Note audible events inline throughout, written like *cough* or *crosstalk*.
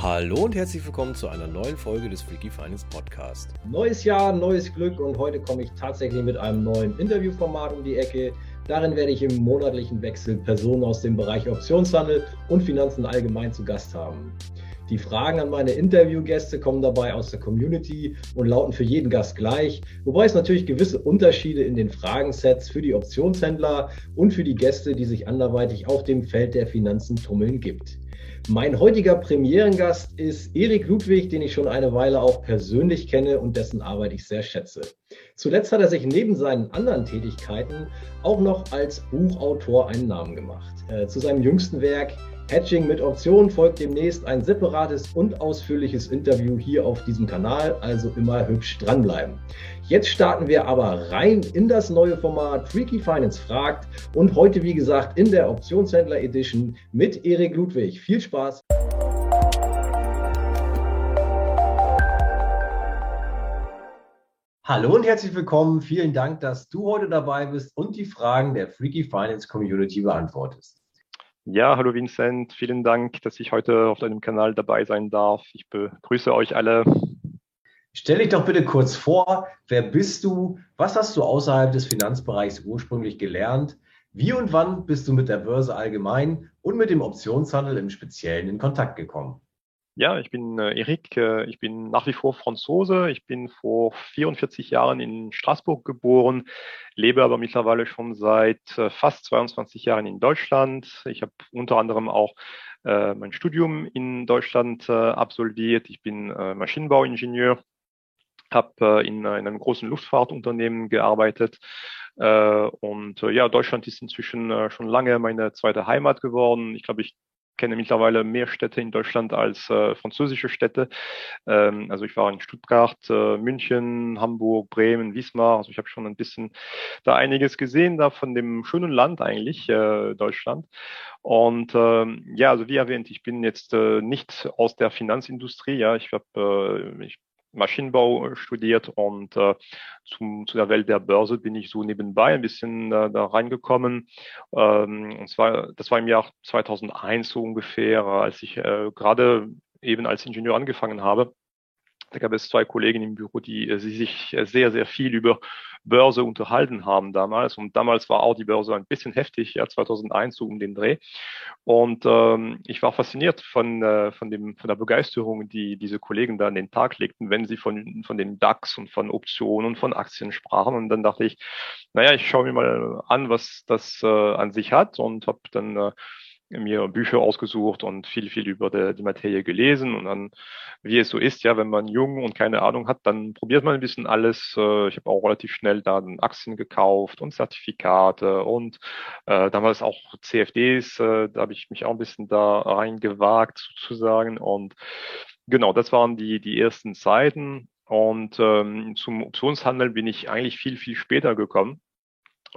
Hallo und herzlich willkommen zu einer neuen Folge des Freaky Finance Podcast. Neues Jahr, neues Glück und heute komme ich tatsächlich mit einem neuen Interviewformat um die Ecke. Darin werde ich im monatlichen Wechsel Personen aus dem Bereich Optionshandel und Finanzen allgemein zu Gast haben. Die Fragen an meine Interviewgäste kommen dabei aus der Community und lauten für jeden Gast gleich, wobei es natürlich gewisse Unterschiede in den Fragensets für die Optionshändler und für die Gäste, die sich anderweitig auf dem Feld der Finanzen tummeln, gibt. Mein heutiger Premierengast ist Erik Ludwig, den ich schon eine Weile auch persönlich kenne und dessen Arbeit ich sehr schätze. Zuletzt hat er sich neben seinen anderen Tätigkeiten auch noch als Buchautor einen Namen gemacht. Äh, zu seinem jüngsten Werk Hedging mit Option folgt demnächst ein separates und ausführliches Interview hier auf diesem Kanal, also immer hübsch dranbleiben. Jetzt starten wir aber rein in das neue Format Freaky Finance fragt und heute wie gesagt in der Optionshändler Edition mit Erik Ludwig. Viel Spaß! Hallo und herzlich willkommen. Vielen Dank, dass du heute dabei bist und die Fragen der Freaky Finance Community beantwortest. Ja, hallo Vincent, vielen Dank, dass ich heute auf deinem Kanal dabei sein darf. Ich begrüße euch alle. Stell dich doch bitte kurz vor, wer bist du? Was hast du außerhalb des Finanzbereichs ursprünglich gelernt? Wie und wann bist du mit der Börse allgemein und mit dem Optionshandel im Speziellen in Kontakt gekommen? Ja, ich bin äh, Erik, äh, ich bin nach wie vor Franzose. Ich bin vor 44 Jahren in Straßburg geboren, lebe aber mittlerweile schon seit äh, fast 22 Jahren in Deutschland. Ich habe unter anderem auch äh, mein Studium in Deutschland äh, absolviert. Ich bin äh, Maschinenbauingenieur, habe in einem großen Luftfahrtunternehmen gearbeitet. und ja, Deutschland ist inzwischen schon lange meine zweite Heimat geworden. Ich glaube, ich kenne mittlerweile mehr Städte in Deutschland als äh, französische Städte. Ähm, also ich war in Stuttgart, äh, München, Hamburg, Bremen, Wismar. Also ich habe schon ein bisschen da einiges gesehen, da von dem schönen Land eigentlich, äh, Deutschland. Und ähm, ja, also wie erwähnt, ich bin jetzt äh, nicht aus der Finanzindustrie. Ja, ich habe, äh, ich Maschinenbau äh, studiert und äh, zum, zu der Welt der Börse bin ich so nebenbei ein bisschen äh, da reingekommen. Ähm, und zwar, das war im Jahr 2001 so ungefähr, als ich äh, gerade eben als Ingenieur angefangen habe. Da gab es zwei Kollegen im Büro, die äh, sich sehr, sehr viel über Börse unterhalten haben damals. Und damals war auch die Börse ein bisschen heftig, ja, 2001 so um den Dreh. Und ähm, ich war fasziniert von, äh, von, dem, von der Begeisterung, die diese Kollegen da an den Tag legten, wenn sie von, von den DAX und von Optionen und von Aktien sprachen. Und dann dachte ich, naja, ich schaue mir mal an, was das äh, an sich hat und habe dann äh, mir Bücher ausgesucht und viel, viel über die, die Materie gelesen und dann, wie es so ist, ja, wenn man jung und keine Ahnung hat, dann probiert man ein bisschen alles. Äh, ich habe auch relativ schnell dann Aktien gekauft und Zertifikate und äh, damals auch CFDs, äh, da habe ich mich auch ein bisschen da reingewagt sozusagen und genau, das waren die, die ersten Zeiten und ähm, zum Optionshandel bin ich eigentlich viel, viel später gekommen.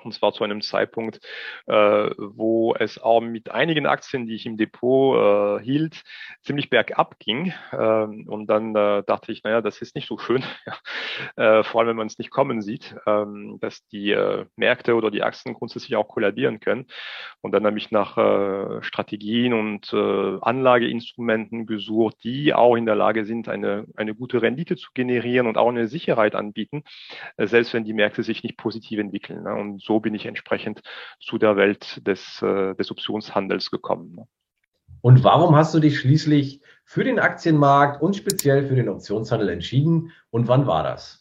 Und zwar zu einem Zeitpunkt, äh, wo es auch mit einigen Aktien, die ich im Depot äh, hielt, ziemlich bergab ging. Ähm, und dann äh, dachte ich, naja, das ist nicht so schön, *laughs* äh, vor allem wenn man es nicht kommen sieht, ähm, dass die äh, Märkte oder die Aktien grundsätzlich auch kollabieren können. Und dann habe ich nach äh, Strategien und äh, Anlageinstrumenten gesucht, die auch in der Lage sind, eine, eine gute Rendite zu generieren und auch eine Sicherheit anbieten, äh, selbst wenn die Märkte sich nicht positiv entwickeln. Ne? Und so bin ich entsprechend zu der Welt des, äh, des Optionshandels gekommen. Ne? Und warum hast du dich schließlich für den Aktienmarkt und speziell für den Optionshandel entschieden und wann war das?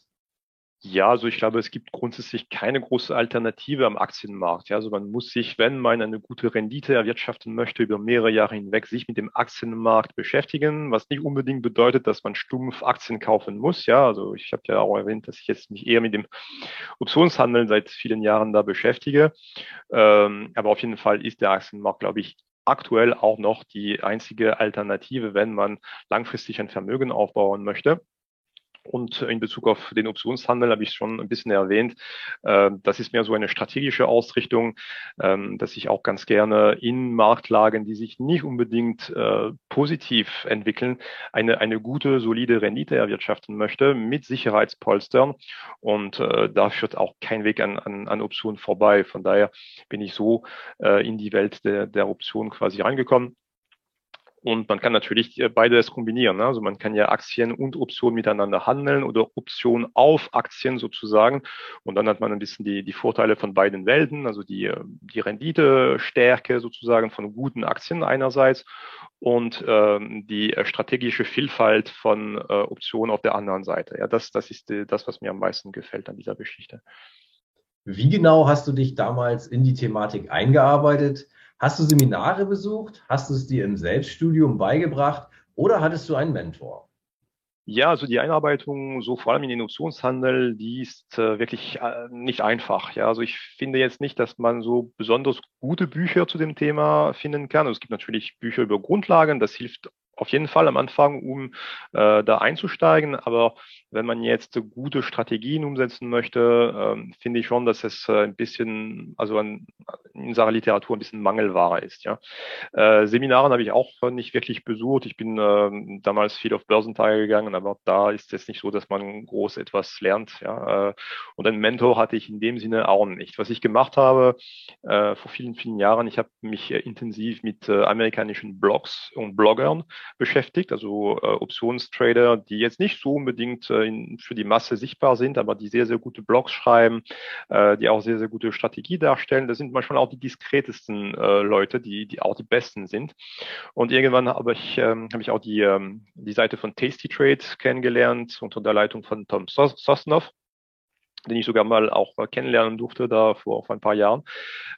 Ja, also ich glaube, es gibt grundsätzlich keine große Alternative am Aktienmarkt. Ja, also man muss sich, wenn man eine gute Rendite erwirtschaften möchte, über mehrere Jahre hinweg sich mit dem Aktienmarkt beschäftigen, was nicht unbedingt bedeutet, dass man stumpf Aktien kaufen muss. Ja, also ich habe ja auch erwähnt, dass ich jetzt mich eher mit dem Optionshandel seit vielen Jahren da beschäftige. Ähm, aber auf jeden Fall ist der Aktienmarkt, glaube ich, aktuell auch noch die einzige Alternative, wenn man langfristig ein Vermögen aufbauen möchte. Und in Bezug auf den Optionshandel habe ich schon ein bisschen erwähnt. Äh, das ist mehr so eine strategische Ausrichtung, ähm, dass ich auch ganz gerne in Marktlagen, die sich nicht unbedingt äh, positiv entwickeln, eine, eine gute, solide Rendite erwirtschaften möchte mit Sicherheitspolstern. Und äh, da führt auch kein Weg an, an, an Optionen vorbei. Von daher bin ich so in die Welt der, der Optionen quasi reingekommen. Und man kann natürlich äh, beides kombinieren. Ne? Also man kann ja Aktien und Optionen miteinander handeln oder Optionen auf Aktien sozusagen. Und dann hat man ein bisschen die, die Vorteile von beiden Welten, also die, äh, die Renditestärke sozusagen von guten Aktien einerseits und ähm, die äh, strategische Vielfalt von äh, Optionen auf der anderen Seite. Ja, das, das ist das, was mir am meisten gefällt an dieser Geschichte. Wie genau hast du dich damals in die Thematik eingearbeitet? Hast du Seminare besucht? Hast du es dir im Selbststudium beigebracht oder hattest du einen Mentor? Ja, also die Einarbeitung, so vor allem in den Optionshandel, die ist äh, wirklich äh, nicht einfach. Ja, also ich finde jetzt nicht, dass man so besonders gute Bücher zu dem Thema finden kann. Also es gibt natürlich Bücher über Grundlagen, das hilft auf jeden Fall am Anfang, um äh, da einzusteigen. Aber wenn man jetzt gute Strategien umsetzen möchte, ähm, finde ich schon, dass es äh, ein bisschen, also in unserer Literatur ein bisschen Mangelware ist. Ja. Äh, Seminaren habe ich auch nicht wirklich besucht. Ich bin äh, damals viel auf Börsentage gegangen, aber da ist es nicht so, dass man groß etwas lernt. Ja. Äh, und einen Mentor hatte ich in dem Sinne auch nicht. Was ich gemacht habe vor vielen, vielen Jahren, ich habe mich intensiv mit amerikanischen Blogs und Bloggern beschäftigt, also Optionstrader, die jetzt nicht so unbedingt in, für die Masse sichtbar sind, aber die sehr, sehr gute Blogs schreiben, äh, die auch sehr, sehr gute Strategie darstellen. Das sind manchmal auch die diskretesten äh, Leute, die, die auch die besten sind. Und irgendwann habe ich, ähm, habe ich auch die, ähm, die Seite von Tasty Trade kennengelernt unter der Leitung von Tom Sosnoff den ich sogar mal auch kennenlernen durfte da vor, vor ein paar Jahren.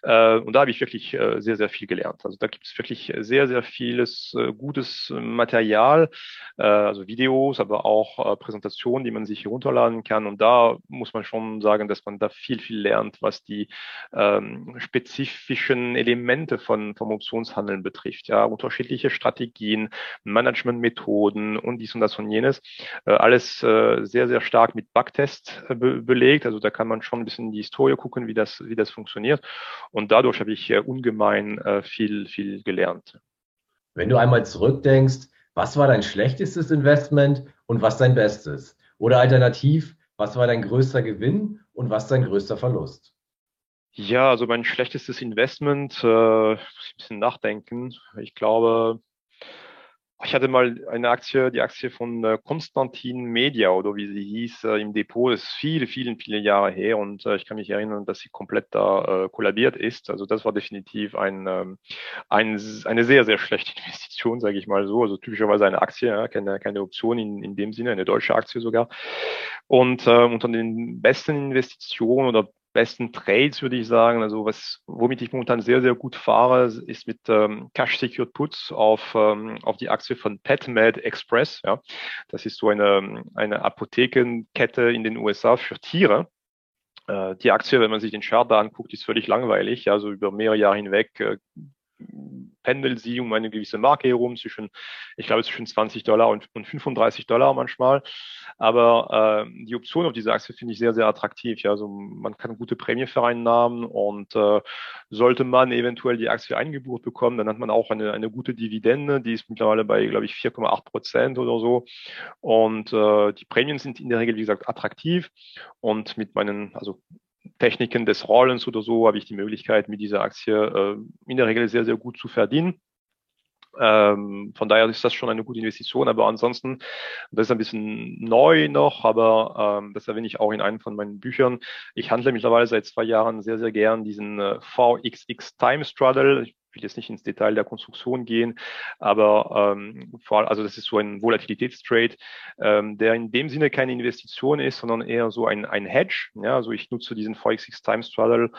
Äh, und da habe ich wirklich äh, sehr, sehr viel gelernt. Also da gibt es wirklich sehr, sehr vieles äh, gutes Material, also Videos, aber auch Präsentationen, die man sich herunterladen kann. Und da muss man schon sagen, dass man da viel, viel lernt, was die ähm, spezifischen Elemente von vom Optionshandeln betrifft. Ja, unterschiedliche Strategien, Managementmethoden und dies und das und jenes. Alles sehr, sehr stark mit Backtest äh, be belegt gelegt. Also da kann man schon ein bisschen in die Historie gucken, wie das, wie das funktioniert. Und dadurch habe ich ungemein äh, viel, viel gelernt. Wenn du einmal zurückdenkst, was war dein schlechtestes Investment und was dein bestes? Oder alternativ, was war dein größter Gewinn und was dein größter Verlust? Ja, also mein schlechtestes Investment, äh, muss ich ein bisschen nachdenken. Ich glaube, ich hatte mal eine Aktie, die Aktie von äh, Konstantin Media oder wie sie hieß, äh, im Depot. Das ist viele, viele, viele Jahre her und äh, ich kann mich erinnern, dass sie komplett da äh, kollabiert ist. Also das war definitiv ein, ähm, ein, eine sehr, sehr schlechte *laughs* Investition, sage ich mal so. Also typischerweise eine Aktie, ja, keine, keine Option in, in dem Sinne, eine deutsche Aktie sogar. Und äh, unter den besten Investitionen oder besten Trades, würde ich sagen. Also was, womit ich momentan sehr, sehr gut fahre, ist mit ähm, Cash Secured Puts auf, ähm, auf die Aktie von PetMed Express. Ja. Das ist so eine, eine Apothekenkette in den USA für Tiere. Äh, die Aktie, wenn man sich den Chart da anguckt, ist völlig langweilig. Ja, so über mehrere Jahre hinweg äh, pendelt sie um eine gewisse Marke herum zwischen, ich glaube, zwischen 20 Dollar und, und 35 Dollar manchmal. Aber äh, die Option auf diese Aktie finde ich sehr, sehr attraktiv. Ja, also man kann gute Prämie vereinnahmen und äh, sollte man eventuell die Aktie eingebucht bekommen, dann hat man auch eine, eine gute Dividende. Die ist mittlerweile bei, glaube ich, 4,8 Prozent oder so. Und äh, die Prämien sind in der Regel, wie gesagt, attraktiv. Und mit meinen, also Techniken des Rollens oder so habe ich die Möglichkeit, mit dieser Aktie äh, in der Regel sehr, sehr gut zu verdienen. Ähm, von daher ist das schon eine gute Investition, aber ansonsten, das ist ein bisschen neu noch, aber ähm, das erwähne ich auch in einem von meinen Büchern. Ich handle mittlerweile seit zwei Jahren sehr, sehr gern diesen äh, VXX Time Straddle. Ich will jetzt nicht ins Detail der Konstruktion gehen, aber ähm, vor allem, also das ist so ein Volatilitätstrade, ähm, der in dem Sinne keine Investition ist, sondern eher so ein, ein Hedge. Ja, also ich nutze diesen VXX Time Straddle,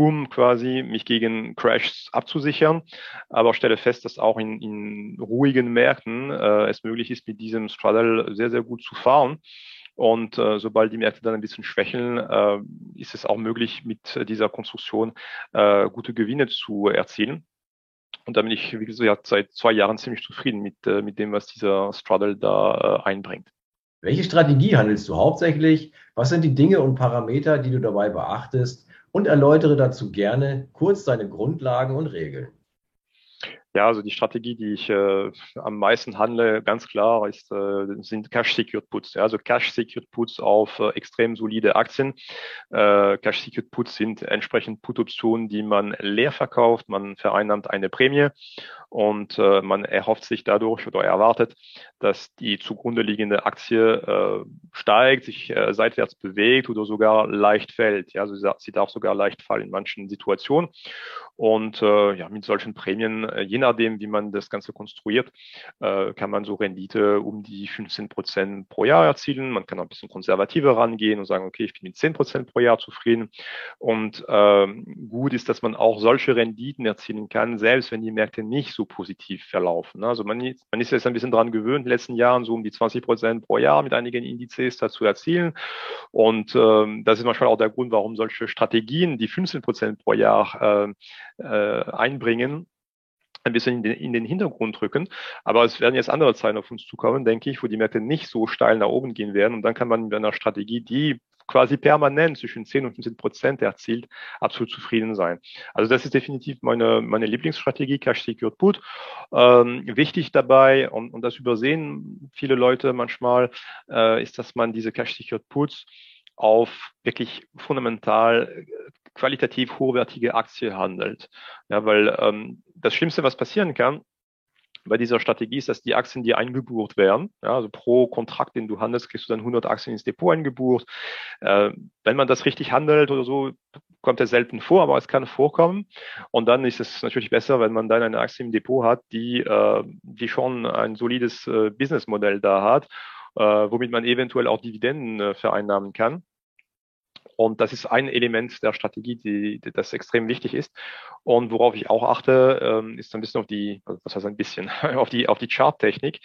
um quasi mich gegen Crashs abzusichern, aber stelle fest, dass auch in, in ruhigen Märkten äh, es möglich ist, mit diesem Straddle sehr, sehr gut zu fahren. Und äh, sobald die Märkte dann ein bisschen schwächeln, äh, ist es auch möglich, mit dieser Konstruktion äh, gute Gewinne zu erzielen. Und da bin ich, wie gesagt, seit zwei Jahren ziemlich zufrieden mit, äh, mit dem, was dieser Straddle da äh, einbringt. Welche Strategie handelst du hauptsächlich? Was sind die Dinge und Parameter, die du dabei beachtest? Und erläutere dazu gerne kurz deine Grundlagen und Regeln. Ja, also die Strategie, die ich äh, am meisten handle, ganz klar, ist, äh, sind Cash-Secured Puts. Ja, also Cash-Secured Puts auf äh, extrem solide Aktien. Äh, Cash-Secured Puts sind entsprechend Put-Optionen, die man leer verkauft. Man vereinnahmt eine Prämie und äh, man erhofft sich dadurch oder erwartet, dass die zugrunde liegende Aktie äh, steigt, sich seitwärts bewegt oder sogar leicht fällt. Ja, also sie darf sogar leicht fallen in manchen Situationen. Und ja, mit solchen Prämien, je nachdem, wie man das Ganze konstruiert, äh, kann man so Rendite um die 15 Prozent pro Jahr erzielen. Man kann auch ein bisschen konservativer rangehen und sagen, okay, ich bin mit 10 Prozent pro Jahr zufrieden. Und ähm, gut ist, dass man auch solche Renditen erzielen kann, selbst wenn die Märkte nicht so positiv verlaufen. Also man, man ist jetzt ein bisschen dran gewöhnt, in den letzten Jahren so um die 20 Prozent pro Jahr mit einigen Indizes dazu erzielen. Und ähm, das ist manchmal auch der Grund, warum solche Strategien, die 15 Prozent pro Jahr äh, äh, einbringen, ein bisschen in den, in den Hintergrund rücken. Aber es werden jetzt andere Zeiten auf uns zukommen, denke ich, wo die Märkte nicht so steil nach oben gehen werden. Und dann kann man mit einer Strategie, die quasi permanent zwischen 10 und 15 Prozent erzielt, absolut zufrieden sein. Also das ist definitiv meine, meine Lieblingsstrategie, Cash Secured Put. Ähm, wichtig dabei, und, und das übersehen viele Leute manchmal, äh, ist, dass man diese Cash Secured Puts auf wirklich fundamental qualitativ hochwertige Aktie handelt. Ja, weil ähm, das Schlimmste, was passieren kann, bei dieser Strategie ist, dass die Aktien dir eingebucht werden. Ja, also pro Kontrakt, den du handelst, kriegst du dann 100 Aktien ins Depot eingebucht. Äh, wenn man das richtig handelt oder so, kommt es selten vor, aber es kann vorkommen. Und dann ist es natürlich besser, wenn man dann eine Aktie im Depot hat, die, äh, die schon ein solides äh, Businessmodell da hat, äh, womit man eventuell auch Dividenden äh, vereinnahmen kann. Und das ist ein Element der Strategie, die, die das extrem wichtig ist. Und worauf ich auch achte, ähm, ist ein bisschen auf die, was heißt ein bisschen, *laughs* auf die, auf die Charttechnik.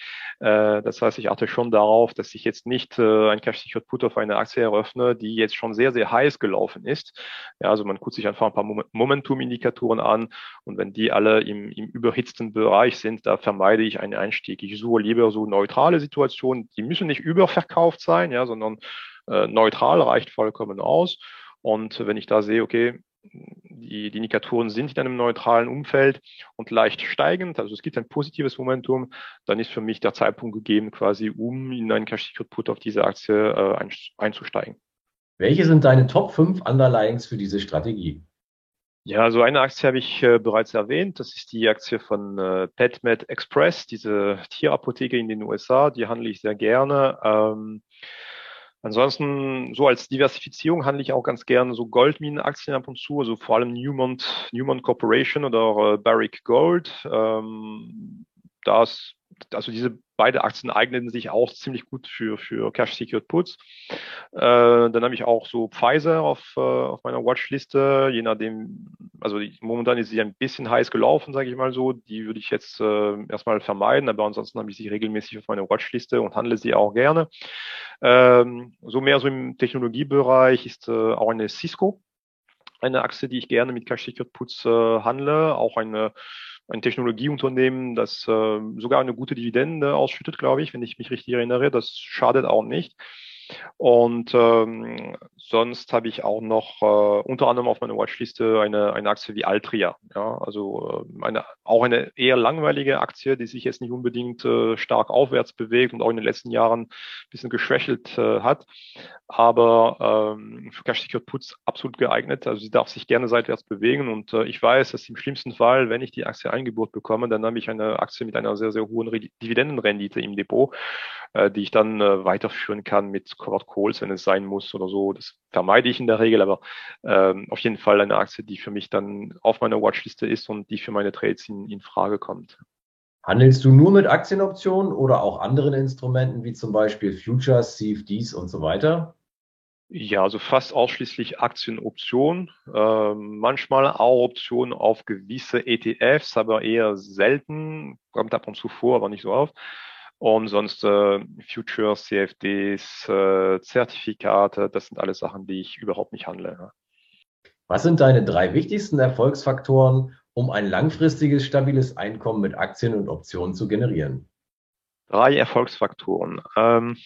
Äh, das heißt, ich achte schon darauf, dass ich jetzt nicht äh, ein Cash Secured Put auf eine Aktie eröffne, die jetzt schon sehr, sehr heiß gelaufen ist. Ja, also man guckt sich einfach ein paar Momentum-Indikatoren an und wenn die alle im, im überhitzten Bereich sind, da vermeide ich einen Einstieg. Ich suche lieber so neutrale Situationen, die müssen nicht überverkauft sein, ja, sondern äh, neutral reicht vollkommen aus. Und wenn ich da sehe, okay, die, die Indikatoren sind in einem neutralen Umfeld und leicht steigend, also es gibt ein positives Momentum, dann ist für mich der Zeitpunkt gegeben, quasi um in einen Cash Secret Put auf diese Aktie äh, einzusteigen. Welche sind deine Top 5 Underlyings für diese Strategie? Ja, also eine Aktie habe ich äh, bereits erwähnt. Das ist die Aktie von äh, PetMed Express, diese Tierapotheke in den USA. Die handle ich sehr gerne. Ähm, Ansonsten, so als Diversifizierung handle ich auch ganz gerne so Goldminenaktien ab und zu, also vor allem Newmont, Newmont Corporation oder äh, Barrick Gold. Ähm, das, also diese beide Aktien eignen sich auch ziemlich gut für, für Cash Secured Puts. Äh, dann habe ich auch so Pfizer auf, äh, auf meiner Watchliste, je nachdem, also die, momentan ist sie ein bisschen heiß gelaufen, sage ich mal so. Die würde ich jetzt äh, erstmal vermeiden, aber ansonsten habe ich sie regelmäßig auf meiner Watchliste und handle sie auch gerne. Ähm, so mehr so im Technologiebereich ist äh, auch eine Cisco, eine Aktie, die ich gerne mit Cash Secured Puts äh, handle, auch eine ein Technologieunternehmen, das äh, sogar eine gute Dividende ausschüttet, glaube ich, wenn ich mich richtig erinnere. Das schadet auch nicht. Und ähm, sonst habe ich auch noch äh, unter anderem auf meiner Watchliste eine, eine Aktie wie Altria. Ja, also äh, eine, auch eine eher langweilige Aktie, die sich jetzt nicht unbedingt äh, stark aufwärts bewegt und auch in den letzten Jahren ein bisschen geschwächelt äh, hat. Aber ähm, für Cash Secured Puts absolut geeignet. Also sie darf sich gerne seitwärts bewegen und äh, ich weiß, dass im schlimmsten Fall, wenn ich die Aktie eingeburt bekomme, dann habe ich eine Aktie mit einer sehr, sehr hohen Dividendenrendite im Depot, äh, die ich dann äh, weiterführen kann mit Covered Calls, wenn es sein muss oder so. Das vermeide ich in der Regel, aber ähm, auf jeden Fall eine Aktie, die für mich dann auf meiner Watchliste ist und die für meine Trades in, in Frage kommt. Handelst du nur mit Aktienoptionen oder auch anderen Instrumenten wie zum Beispiel Futures, CFDs und so weiter? Ja, also fast ausschließlich Aktienoptionen, äh, manchmal auch Optionen auf gewisse ETFs, aber eher selten, kommt ab und zu vor, aber nicht so oft. Und sonst äh, Futures, CFDs, äh, Zertifikate, das sind alles Sachen, die ich überhaupt nicht handle. Ja. Was sind deine drei wichtigsten Erfolgsfaktoren, um ein langfristiges, stabiles Einkommen mit Aktien und Optionen zu generieren? Drei Erfolgsfaktoren. Ähm,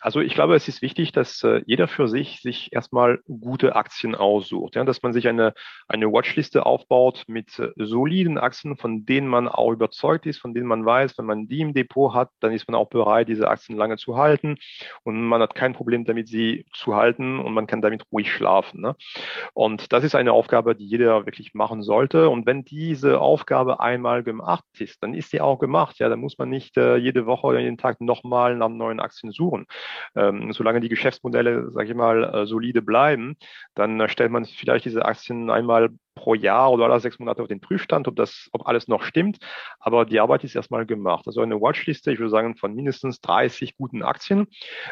Also ich glaube, es ist wichtig, dass äh, jeder für sich sich erstmal gute Aktien aussucht, ja, dass man sich eine, eine Watchliste aufbaut mit äh, soliden Aktien, von denen man auch überzeugt ist, von denen man weiß, wenn man die im Depot hat, dann ist man auch bereit, diese Aktien lange zu halten und man hat kein Problem damit, sie zu halten und man kann damit ruhig schlafen. Ne? Und das ist eine Aufgabe, die jeder wirklich machen sollte. Und wenn diese Aufgabe einmal gemacht ist, dann ist sie auch gemacht. Ja, dann muss man nicht äh, jede Woche oder jeden Tag nochmal nach neuen Aktien suchen. Ähm, solange die Geschäftsmodelle, sage ich mal, äh, solide bleiben, dann äh, stellt man vielleicht diese Aktien einmal pro Jahr oder alle sechs Monate auf den Prüfstand, ob das, ob alles noch stimmt. Aber die Arbeit ist erstmal gemacht. Also eine Watchliste, ich würde sagen, von mindestens 30 guten Aktien,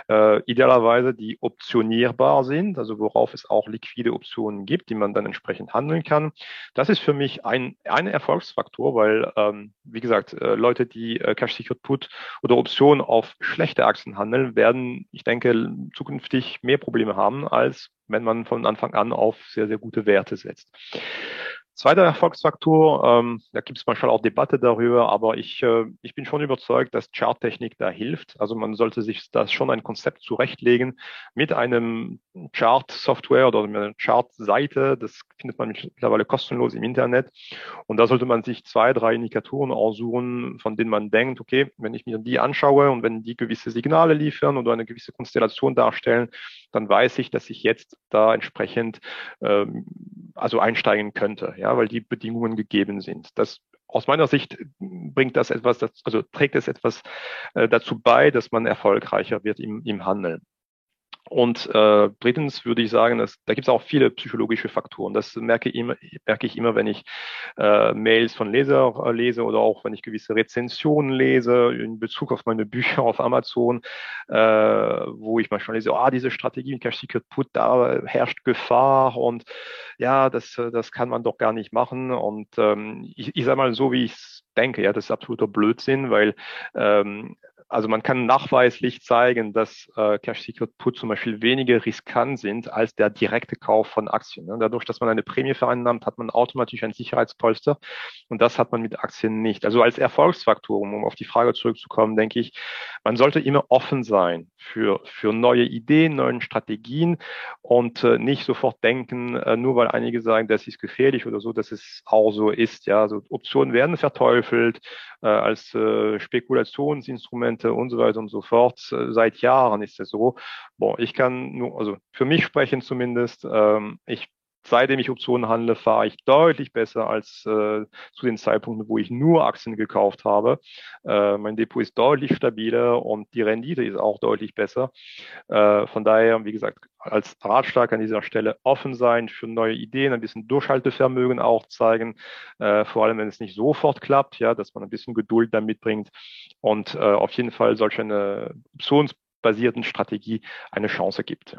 äh, idealerweise, die optionierbar sind, also worauf es auch liquide Optionen gibt, die man dann entsprechend handeln kann. Das ist für mich ein, ein Erfolgsfaktor, weil, ähm, wie gesagt, äh, Leute, die äh, Cash Secured Put oder Optionen auf schlechte Aktien handeln, werden, ich denke, zukünftig mehr Probleme haben als wenn man von Anfang an auf sehr, sehr gute Werte setzt. Zweiter Erfolgsfaktor, ähm, da gibt es manchmal auch Debatte darüber, aber ich, äh, ich bin schon überzeugt, dass Charttechnik da hilft. Also man sollte sich das schon ein Konzept zurechtlegen mit einem Chart-Software oder einer Chart-Seite. Das findet man mittlerweile kostenlos im Internet. Und da sollte man sich zwei, drei Indikatoren aussuchen, von denen man denkt, okay, wenn ich mir die anschaue und wenn die gewisse Signale liefern oder eine gewisse Konstellation darstellen, dann weiß ich, dass ich jetzt da entsprechend ähm, also einsteigen könnte. Ja, weil die Bedingungen gegeben sind. Das aus meiner Sicht bringt das etwas, also trägt es etwas äh, dazu bei, dass man erfolgreicher wird im, im Handeln. Und äh, drittens würde ich sagen, dass, da gibt es auch viele psychologische Faktoren. Das merke, immer, merke ich immer, wenn ich äh, Mails von Leser äh, lese oder auch wenn ich gewisse Rezensionen lese in Bezug auf meine Bücher auf Amazon, äh, wo ich manchmal lese, ah, diese Strategie mit Cash Secret Put, da herrscht Gefahr und ja, das, das kann man doch gar nicht machen. Und ähm, ich, ich sage mal so, wie ich denke, ja, das ist absoluter Blödsinn, weil ähm, also man kann nachweislich zeigen, dass äh, Cash Secret Put zum Beispiel weniger riskant sind als der direkte Kauf von Aktien. Ne? Dadurch, dass man eine Prämie vereinnahmt, hat man automatisch ein Sicherheitspolster und das hat man mit Aktien nicht. Also als Erfolgsfaktor, um auf die Frage zurückzukommen, denke ich, man sollte immer offen sein für, für neue Ideen, neuen Strategien und äh, nicht sofort denken, äh, nur weil einige sagen, das ist gefährlich oder so, dass es auch so ist. Ja, also Optionen werden verteufelt äh, als äh, Spekulationsinstrumente und so weiter und so fort. Äh, seit Jahren ist es so. Boah, ich kann nur, also für mich sprechen zumindest, ähm, ich seitdem ich Optionen handle, fahre ich deutlich besser als äh, zu den Zeitpunkten, wo ich nur Aktien gekauft habe. Äh, mein Depot ist deutlich stabiler und die Rendite ist auch deutlich besser. Äh, von daher, wie gesagt, als Ratschlag an dieser Stelle offen sein für neue Ideen, ein bisschen Durchhaltevermögen auch zeigen, äh, vor allem wenn es nicht sofort klappt, ja, dass man ein bisschen Geduld damit bringt und äh, auf jeden Fall solch eine optionsbasierten Strategie eine Chance gibt.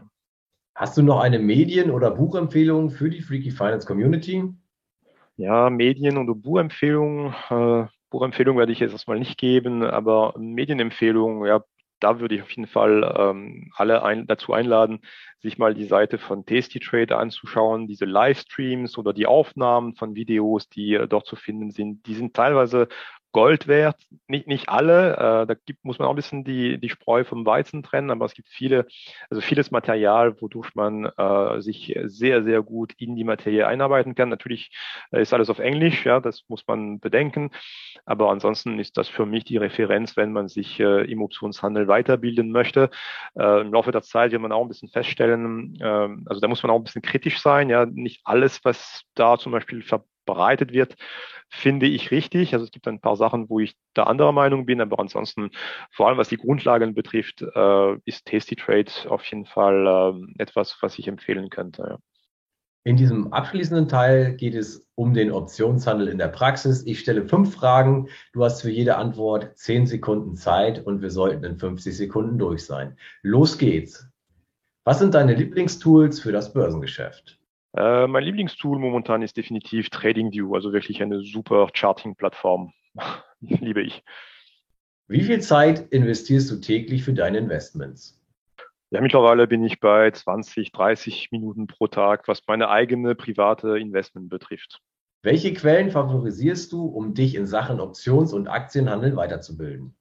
Hast du noch eine Medien- oder Buchempfehlung für die Freaky Finance Community? Ja, Medien- und Buchempfehlungen. Äh, Buchempfehlung werde ich jetzt erstmal nicht geben, aber Medienempfehlung, ja, da würde ich auf jeden Fall ähm, alle ein, dazu einladen, sich mal die Seite von Tasty Trader anzuschauen, diese Livestreams oder die Aufnahmen von Videos, die äh, dort zu finden sind. Die sind teilweise Gold wert. Nicht, nicht alle, äh, da gibt, muss man auch ein bisschen die, die Spreu vom Weizen trennen, aber es gibt viele, also vieles Material, wodurch man äh, sich sehr, sehr gut in die Materie einarbeiten kann. Natürlich äh, ist alles auf Englisch, ja, das muss man bedenken. Aber ansonsten ist das für mich die Referenz, wenn man sich äh, im Optionshandel weiterbilden möchte. Äh, Im Laufe der Zeit wird man auch ein bisschen feststellen, äh, also da muss man auch ein bisschen kritisch sein, ja, nicht alles, was da zum Beispiel bereitet wird, finde ich richtig. Also es gibt ein paar Sachen, wo ich da anderer Meinung bin, aber ansonsten, vor allem was die Grundlagen betrifft, äh, ist Tasty Trade auf jeden Fall äh, etwas, was ich empfehlen könnte. Ja. In diesem abschließenden Teil geht es um den Optionshandel in der Praxis. Ich stelle fünf Fragen. Du hast für jede Antwort zehn Sekunden Zeit und wir sollten in 50 Sekunden durch sein. Los geht's. Was sind deine Lieblingstools für das Börsengeschäft? Äh, mein Lieblingstool momentan ist definitiv TradingView, also wirklich eine super Charting-Plattform. *laughs* Liebe ich. Wie viel Zeit investierst du täglich für deine Investments? Ja, mittlerweile bin ich bei 20, 30 Minuten pro Tag, was meine eigene private Investment betrifft. Welche Quellen favorisierst du, um dich in Sachen Options- und Aktienhandel weiterzubilden?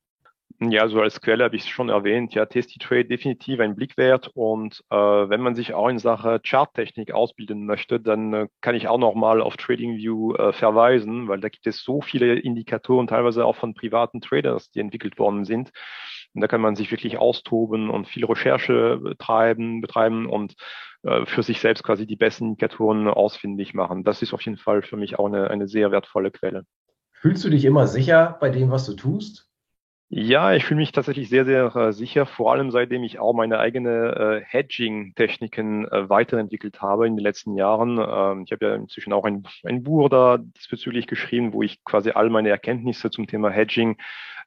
Ja, so als Quelle habe ich es schon erwähnt. Ja, Tasty Trade definitiv ein Blick wert. Und äh, wenn man sich auch in Sache Charttechnik ausbilden möchte, dann äh, kann ich auch nochmal auf TradingView äh, verweisen, weil da gibt es so viele Indikatoren, teilweise auch von privaten Traders, die entwickelt worden sind. Und da kann man sich wirklich austoben und viel Recherche betreiben, betreiben und äh, für sich selbst quasi die besten Indikatoren ausfindig machen. Das ist auf jeden Fall für mich auch eine, eine sehr wertvolle Quelle. Fühlst du dich immer sicher bei dem, was du tust? Ja, ich fühle mich tatsächlich sehr, sehr äh, sicher, vor allem seitdem ich auch meine eigene äh, Hedging-Techniken äh, weiterentwickelt habe in den letzten Jahren. Ähm, ich habe ja inzwischen auch ein, ein Buch da diesbezüglich geschrieben, wo ich quasi all meine Erkenntnisse zum Thema Hedging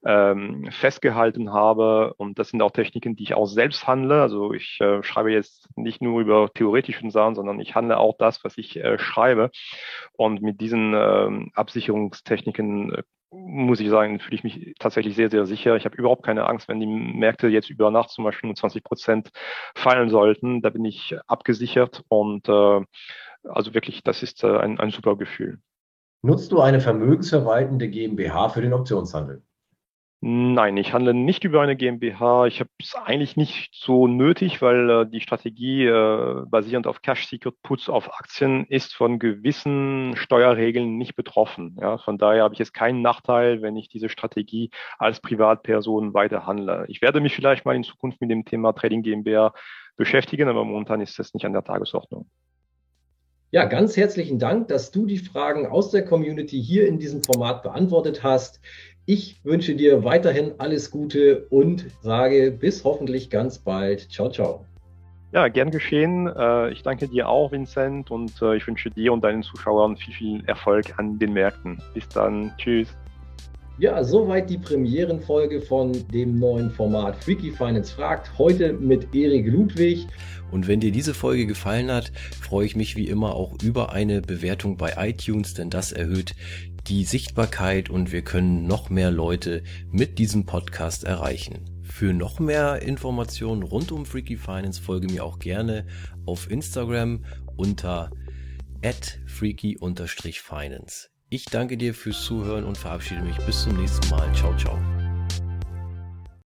ähm, festgehalten habe. Und das sind auch Techniken, die ich auch selbst handle. Also ich äh, schreibe jetzt nicht nur über theoretischen Sachen, sondern ich handle auch das, was ich äh, schreibe. Und mit diesen ähm, Absicherungstechniken äh, muss ich sagen, fühle ich mich tatsächlich sehr, sehr sicher. Ich habe überhaupt keine Angst, wenn die Märkte jetzt über Nacht zum Beispiel um 20 Prozent fallen sollten. Da bin ich abgesichert und äh, also wirklich, das ist äh, ein, ein super Gefühl. Nutzt du eine vermögensverwaltende GmbH für den Optionshandel? Nein, ich handle nicht über eine GmbH. Ich habe es eigentlich nicht so nötig, weil äh, die Strategie äh, basierend auf Cash-Secured Puts auf Aktien ist von gewissen Steuerregeln nicht betroffen. Ja, von daher habe ich jetzt keinen Nachteil, wenn ich diese Strategie als Privatperson weiter handle. Ich werde mich vielleicht mal in Zukunft mit dem Thema Trading GmbH beschäftigen, aber momentan ist das nicht an der Tagesordnung. Ja, ganz herzlichen Dank, dass du die Fragen aus der Community hier in diesem Format beantwortet hast. Ich wünsche dir weiterhin alles Gute und sage bis hoffentlich ganz bald. Ciao, ciao. Ja, gern geschehen. Äh, ich danke dir auch, Vincent, und äh, ich wünsche dir und deinen Zuschauern viel, viel Erfolg an den Märkten. Bis dann. Tschüss. Ja, soweit die Premierenfolge von dem neuen Format Freaky Finance fragt. Heute mit Erik Ludwig. Und wenn dir diese Folge gefallen hat, freue ich mich wie immer auch über eine Bewertung bei iTunes, denn das erhöht die Sichtbarkeit und wir können noch mehr Leute mit diesem Podcast erreichen. Für noch mehr Informationen rund um Freaky Finance folge mir auch gerne auf Instagram unter freaky-finance. Ich danke dir fürs Zuhören und verabschiede mich bis zum nächsten Mal. Ciao, ciao.